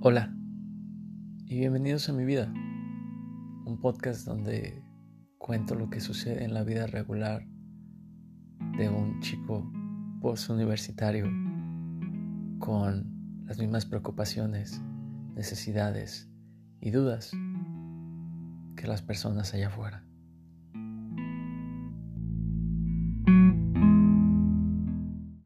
Hola y bienvenidos a mi vida, un podcast donde cuento lo que sucede en la vida regular de un chico postuniversitario con las mismas preocupaciones, necesidades y dudas que las personas allá afuera.